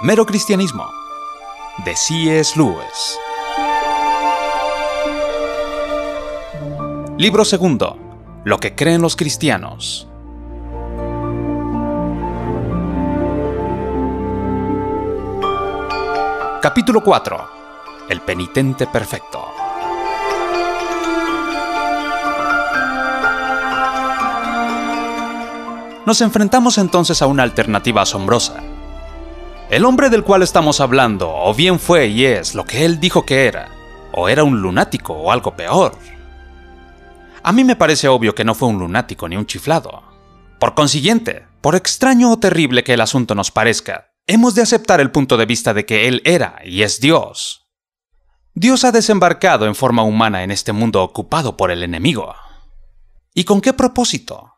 Mero Cristianismo, de C.S. Lewis. Libro segundo. Lo que creen los cristianos. Capítulo 4. El penitente perfecto. Nos enfrentamos entonces a una alternativa asombrosa. El hombre del cual estamos hablando o bien fue y es lo que él dijo que era, o era un lunático o algo peor. A mí me parece obvio que no fue un lunático ni un chiflado. Por consiguiente, por extraño o terrible que el asunto nos parezca, hemos de aceptar el punto de vista de que Él era y es Dios. Dios ha desembarcado en forma humana en este mundo ocupado por el enemigo. ¿Y con qué propósito?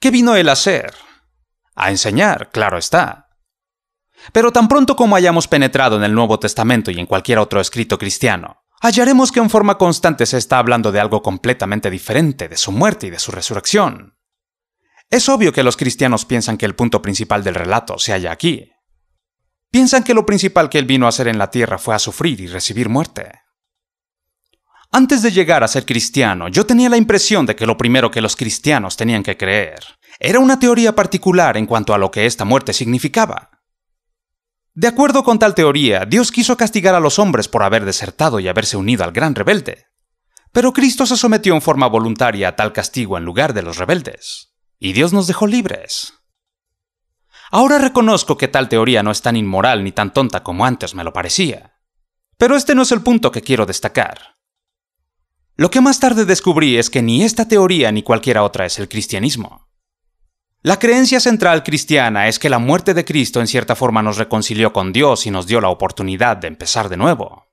¿Qué vino Él a hacer? A enseñar, claro está. Pero tan pronto como hayamos penetrado en el Nuevo Testamento y en cualquier otro escrito cristiano, hallaremos que en forma constante se está hablando de algo completamente diferente, de su muerte y de su resurrección. Es obvio que los cristianos piensan que el punto principal del relato se halla aquí. Piensan que lo principal que él vino a hacer en la tierra fue a sufrir y recibir muerte. Antes de llegar a ser cristiano, yo tenía la impresión de que lo primero que los cristianos tenían que creer era una teoría particular en cuanto a lo que esta muerte significaba. De acuerdo con tal teoría, Dios quiso castigar a los hombres por haber desertado y haberse unido al gran rebelde. Pero Cristo se sometió en forma voluntaria a tal castigo en lugar de los rebeldes. Y Dios nos dejó libres. Ahora reconozco que tal teoría no es tan inmoral ni tan tonta como antes me lo parecía. Pero este no es el punto que quiero destacar. Lo que más tarde descubrí es que ni esta teoría ni cualquiera otra es el cristianismo. La creencia central cristiana es que la muerte de Cristo en cierta forma nos reconcilió con Dios y nos dio la oportunidad de empezar de nuevo.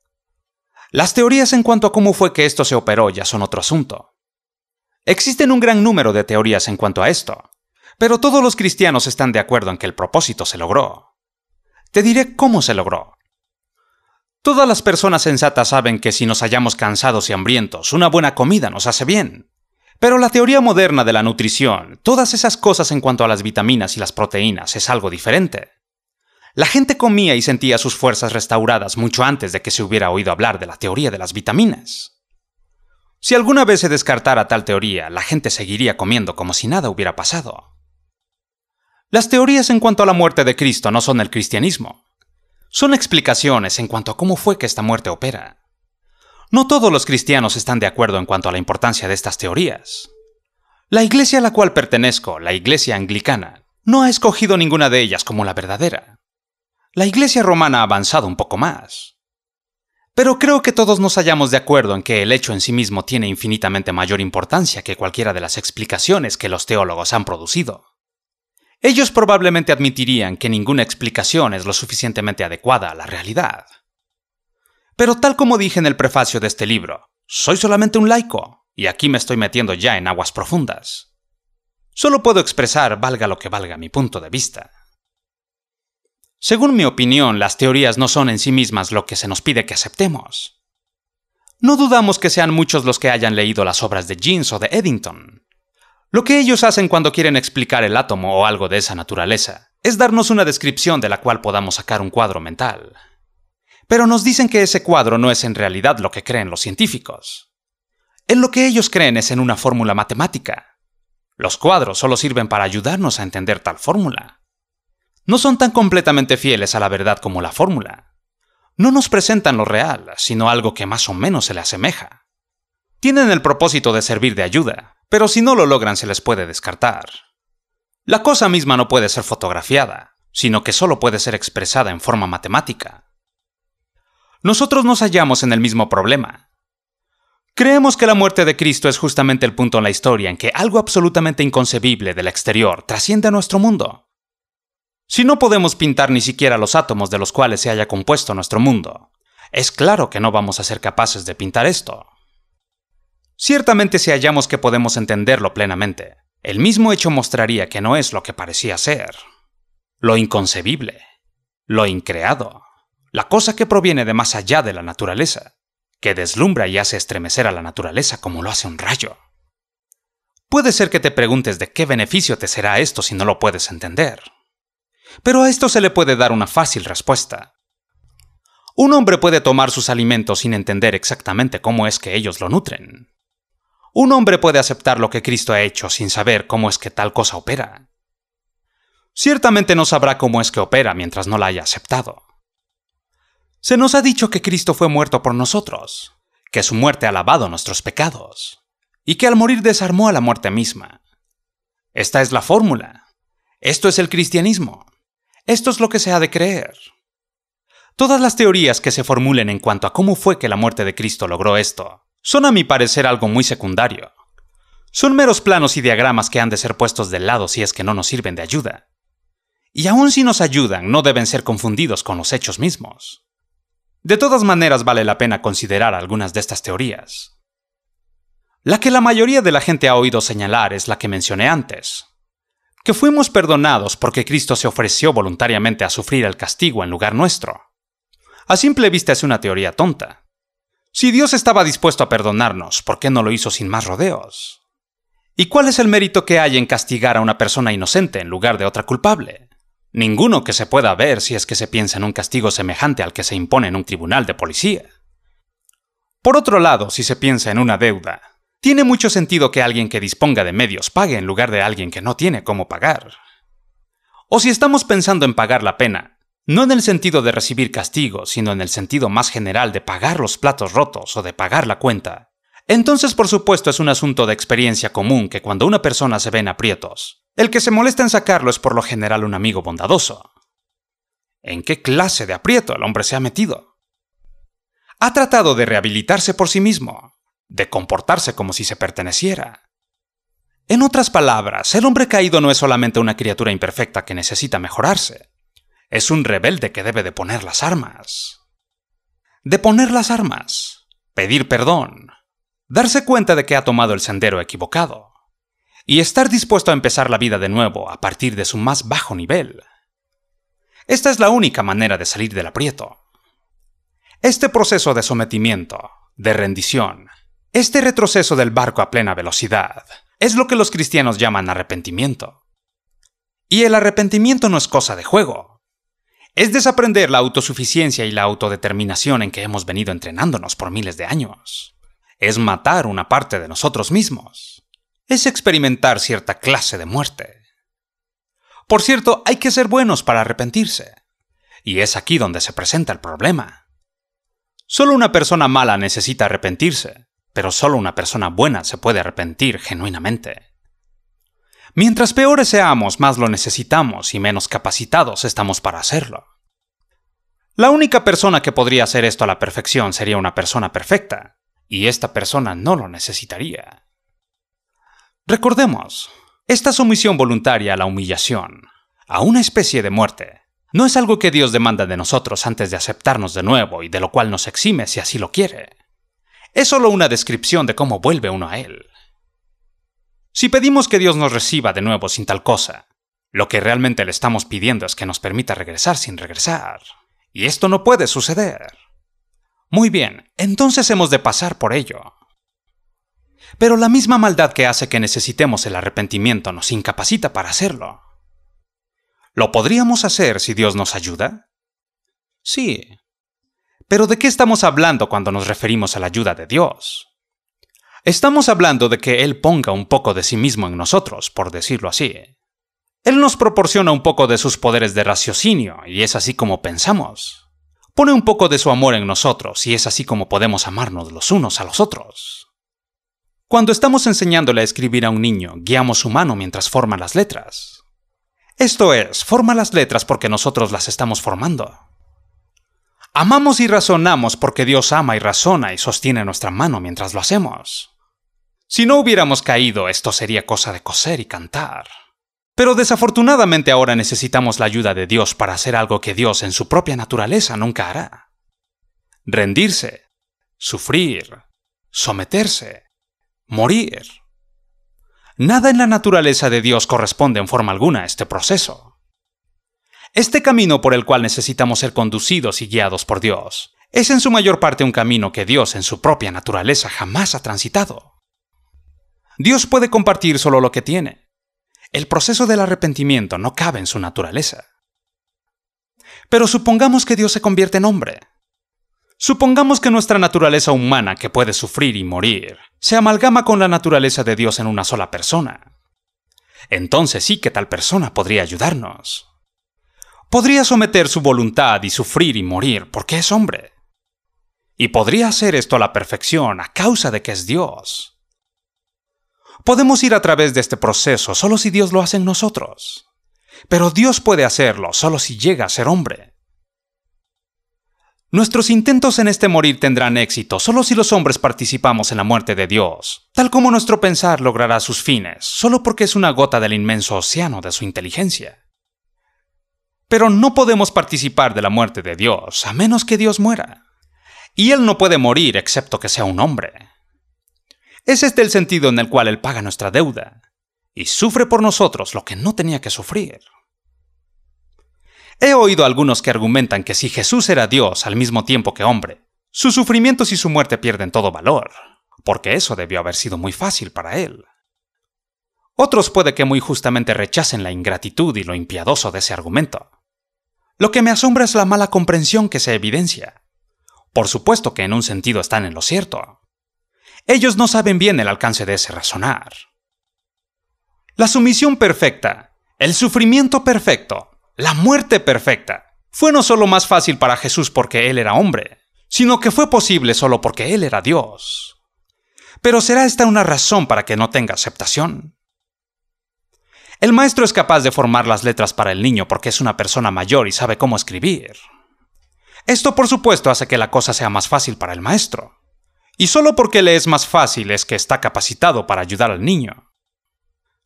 Las teorías en cuanto a cómo fue que esto se operó ya son otro asunto. Existen un gran número de teorías en cuanto a esto, pero todos los cristianos están de acuerdo en que el propósito se logró. Te diré cómo se logró. Todas las personas sensatas saben que si nos hallamos cansados y hambrientos, una buena comida nos hace bien. Pero la teoría moderna de la nutrición, todas esas cosas en cuanto a las vitaminas y las proteínas, es algo diferente. La gente comía y sentía sus fuerzas restauradas mucho antes de que se hubiera oído hablar de la teoría de las vitaminas. Si alguna vez se descartara tal teoría, la gente seguiría comiendo como si nada hubiera pasado. Las teorías en cuanto a la muerte de Cristo no son el cristianismo. Son explicaciones en cuanto a cómo fue que esta muerte opera. No todos los cristianos están de acuerdo en cuanto a la importancia de estas teorías. La iglesia a la cual pertenezco, la iglesia anglicana, no ha escogido ninguna de ellas como la verdadera. La iglesia romana ha avanzado un poco más. Pero creo que todos nos hallamos de acuerdo en que el hecho en sí mismo tiene infinitamente mayor importancia que cualquiera de las explicaciones que los teólogos han producido. Ellos probablemente admitirían que ninguna explicación es lo suficientemente adecuada a la realidad. Pero tal como dije en el prefacio de este libro, soy solamente un laico, y aquí me estoy metiendo ya en aguas profundas. Solo puedo expresar, valga lo que valga, mi punto de vista. Según mi opinión, las teorías no son en sí mismas lo que se nos pide que aceptemos. No dudamos que sean muchos los que hayan leído las obras de Jeans o de Eddington. Lo que ellos hacen cuando quieren explicar el átomo o algo de esa naturaleza es darnos una descripción de la cual podamos sacar un cuadro mental. Pero nos dicen que ese cuadro no es en realidad lo que creen los científicos. En lo que ellos creen es en una fórmula matemática. Los cuadros solo sirven para ayudarnos a entender tal fórmula. No son tan completamente fieles a la verdad como la fórmula. No nos presentan lo real, sino algo que más o menos se le asemeja. Tienen el propósito de servir de ayuda, pero si no lo logran se les puede descartar. La cosa misma no puede ser fotografiada, sino que solo puede ser expresada en forma matemática nosotros nos hallamos en el mismo problema. Creemos que la muerte de Cristo es justamente el punto en la historia en que algo absolutamente inconcebible del exterior trasciende a nuestro mundo. Si no podemos pintar ni siquiera los átomos de los cuales se haya compuesto nuestro mundo, es claro que no vamos a ser capaces de pintar esto. Ciertamente si hallamos que podemos entenderlo plenamente, el mismo hecho mostraría que no es lo que parecía ser. Lo inconcebible, lo increado la cosa que proviene de más allá de la naturaleza, que deslumbra y hace estremecer a la naturaleza como lo hace un rayo. Puede ser que te preguntes de qué beneficio te será esto si no lo puedes entender. Pero a esto se le puede dar una fácil respuesta. Un hombre puede tomar sus alimentos sin entender exactamente cómo es que ellos lo nutren. Un hombre puede aceptar lo que Cristo ha hecho sin saber cómo es que tal cosa opera. Ciertamente no sabrá cómo es que opera mientras no la haya aceptado. Se nos ha dicho que Cristo fue muerto por nosotros, que su muerte ha lavado nuestros pecados, y que al morir desarmó a la muerte misma. Esta es la fórmula. Esto es el cristianismo. Esto es lo que se ha de creer. Todas las teorías que se formulen en cuanto a cómo fue que la muerte de Cristo logró esto son a mi parecer algo muy secundario. Son meros planos y diagramas que han de ser puestos del lado si es que no nos sirven de ayuda. Y aun si nos ayudan, no deben ser confundidos con los hechos mismos. De todas maneras vale la pena considerar algunas de estas teorías. La que la mayoría de la gente ha oído señalar es la que mencioné antes, que fuimos perdonados porque Cristo se ofreció voluntariamente a sufrir el castigo en lugar nuestro. A simple vista es una teoría tonta, si Dios estaba dispuesto a perdonarnos, ¿por qué no lo hizo sin más rodeos? ¿Y cuál es el mérito que hay en castigar a una persona inocente en lugar de otra culpable? Ninguno que se pueda ver si es que se piensa en un castigo semejante al que se impone en un tribunal de policía. Por otro lado, si se piensa en una deuda, tiene mucho sentido que alguien que disponga de medios pague en lugar de alguien que no tiene cómo pagar. O si estamos pensando en pagar la pena, no en el sentido de recibir castigo, sino en el sentido más general de pagar los platos rotos o de pagar la cuenta. Entonces, por supuesto, es un asunto de experiencia común que cuando una persona se ve en aprietos, el que se molesta en sacarlo es por lo general un amigo bondadoso. ¿En qué clase de aprieto el hombre se ha metido? Ha tratado de rehabilitarse por sí mismo, de comportarse como si se perteneciera. En otras palabras, el hombre caído no es solamente una criatura imperfecta que necesita mejorarse, es un rebelde que debe de poner las armas. De poner las armas, pedir perdón, darse cuenta de que ha tomado el sendero equivocado, y estar dispuesto a empezar la vida de nuevo a partir de su más bajo nivel. Esta es la única manera de salir del aprieto. Este proceso de sometimiento, de rendición, este retroceso del barco a plena velocidad, es lo que los cristianos llaman arrepentimiento. Y el arrepentimiento no es cosa de juego es desaprender la autosuficiencia y la autodeterminación en que hemos venido entrenándonos por miles de años. Es matar una parte de nosotros mismos. Es experimentar cierta clase de muerte. Por cierto, hay que ser buenos para arrepentirse. Y es aquí donde se presenta el problema. Solo una persona mala necesita arrepentirse, pero solo una persona buena se puede arrepentir genuinamente. Mientras peores seamos, más lo necesitamos y menos capacitados estamos para hacerlo. La única persona que podría hacer esto a la perfección sería una persona perfecta, y esta persona no lo necesitaría. Recordemos, esta sumisión voluntaria a la humillación, a una especie de muerte, no es algo que Dios demanda de nosotros antes de aceptarnos de nuevo y de lo cual nos exime si así lo quiere. Es solo una descripción de cómo vuelve uno a Él. Si pedimos que Dios nos reciba de nuevo sin tal cosa, lo que realmente le estamos pidiendo es que nos permita regresar sin regresar. Y esto no puede suceder. Muy bien, entonces hemos de pasar por ello. Pero la misma maldad que hace que necesitemos el arrepentimiento nos incapacita para hacerlo. ¿Lo podríamos hacer si Dios nos ayuda? Sí. Pero ¿de qué estamos hablando cuando nos referimos a la ayuda de Dios? Estamos hablando de que Él ponga un poco de sí mismo en nosotros, por decirlo así. Él nos proporciona un poco de sus poderes de raciocinio, y es así como pensamos. Pone un poco de su amor en nosotros, y es así como podemos amarnos los unos a los otros. Cuando estamos enseñándole a escribir a un niño, guiamos su mano mientras forma las letras. Esto es, forma las letras porque nosotros las estamos formando. Amamos y razonamos porque Dios ama y razona y sostiene nuestra mano mientras lo hacemos. Si no hubiéramos caído, esto sería cosa de coser y cantar. Pero desafortunadamente ahora necesitamos la ayuda de Dios para hacer algo que Dios en su propia naturaleza nunca hará. Rendirse, sufrir, someterse, morir. Nada en la naturaleza de Dios corresponde en forma alguna a este proceso. Este camino por el cual necesitamos ser conducidos y guiados por Dios es en su mayor parte un camino que Dios en su propia naturaleza jamás ha transitado. Dios puede compartir solo lo que tiene. El proceso del arrepentimiento no cabe en su naturaleza. Pero supongamos que Dios se convierte en hombre. Supongamos que nuestra naturaleza humana, que puede sufrir y morir, se amalgama con la naturaleza de Dios en una sola persona. Entonces sí que tal persona podría ayudarnos. Podría someter su voluntad y sufrir y morir porque es hombre. Y podría hacer esto a la perfección a causa de que es Dios. Podemos ir a través de este proceso solo si Dios lo hace en nosotros. Pero Dios puede hacerlo solo si llega a ser hombre. Nuestros intentos en este morir tendrán éxito solo si los hombres participamos en la muerte de Dios, tal como nuestro pensar logrará sus fines, solo porque es una gota del inmenso océano de su inteligencia. Pero no podemos participar de la muerte de Dios a menos que Dios muera. Y Él no puede morir excepto que sea un hombre. Es este el sentido en el cual Él paga nuestra deuda, y sufre por nosotros lo que no tenía que sufrir. He oído algunos que argumentan que si Jesús era Dios al mismo tiempo que hombre, sus sufrimientos y su muerte pierden todo valor, porque eso debió haber sido muy fácil para él. Otros puede que muy justamente rechacen la ingratitud y lo impiadoso de ese argumento. Lo que me asombra es la mala comprensión que se evidencia. Por supuesto que en un sentido están en lo cierto. Ellos no saben bien el alcance de ese razonar. La sumisión perfecta, el sufrimiento perfecto, la muerte perfecta fue no solo más fácil para Jesús porque Él era hombre, sino que fue posible solo porque Él era Dios. Pero ¿será esta una razón para que no tenga aceptación? El maestro es capaz de formar las letras para el niño porque es una persona mayor y sabe cómo escribir. Esto por supuesto hace que la cosa sea más fácil para el maestro. Y solo porque le es más fácil es que está capacitado para ayudar al niño.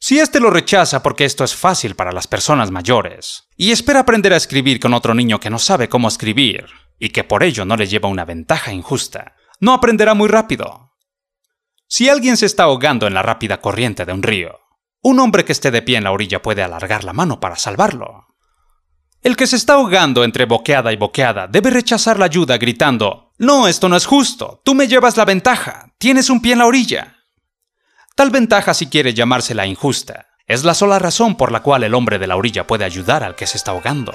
Si éste lo rechaza porque esto es fácil para las personas mayores, y espera aprender a escribir con otro niño que no sabe cómo escribir, y que por ello no le lleva una ventaja injusta, no aprenderá muy rápido. Si alguien se está ahogando en la rápida corriente de un río, un hombre que esté de pie en la orilla puede alargar la mano para salvarlo. El que se está ahogando entre boqueada y boqueada debe rechazar la ayuda gritando, No, esto no es justo, tú me llevas la ventaja, tienes un pie en la orilla. Tal ventaja, si quiere llamársela injusta, es la sola razón por la cual el hombre de la orilla puede ayudar al que se está ahogando.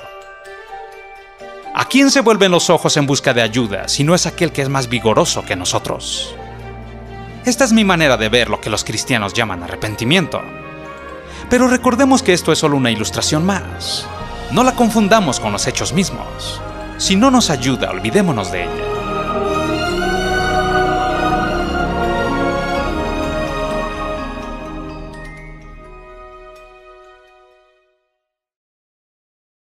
¿A quién se vuelven los ojos en busca de ayuda si no es aquel que es más vigoroso que nosotros? Esta es mi manera de ver lo que los cristianos llaman arrepentimiento. Pero recordemos que esto es solo una ilustración más. No la confundamos con los hechos mismos. Si no nos ayuda, olvidémonos de ella.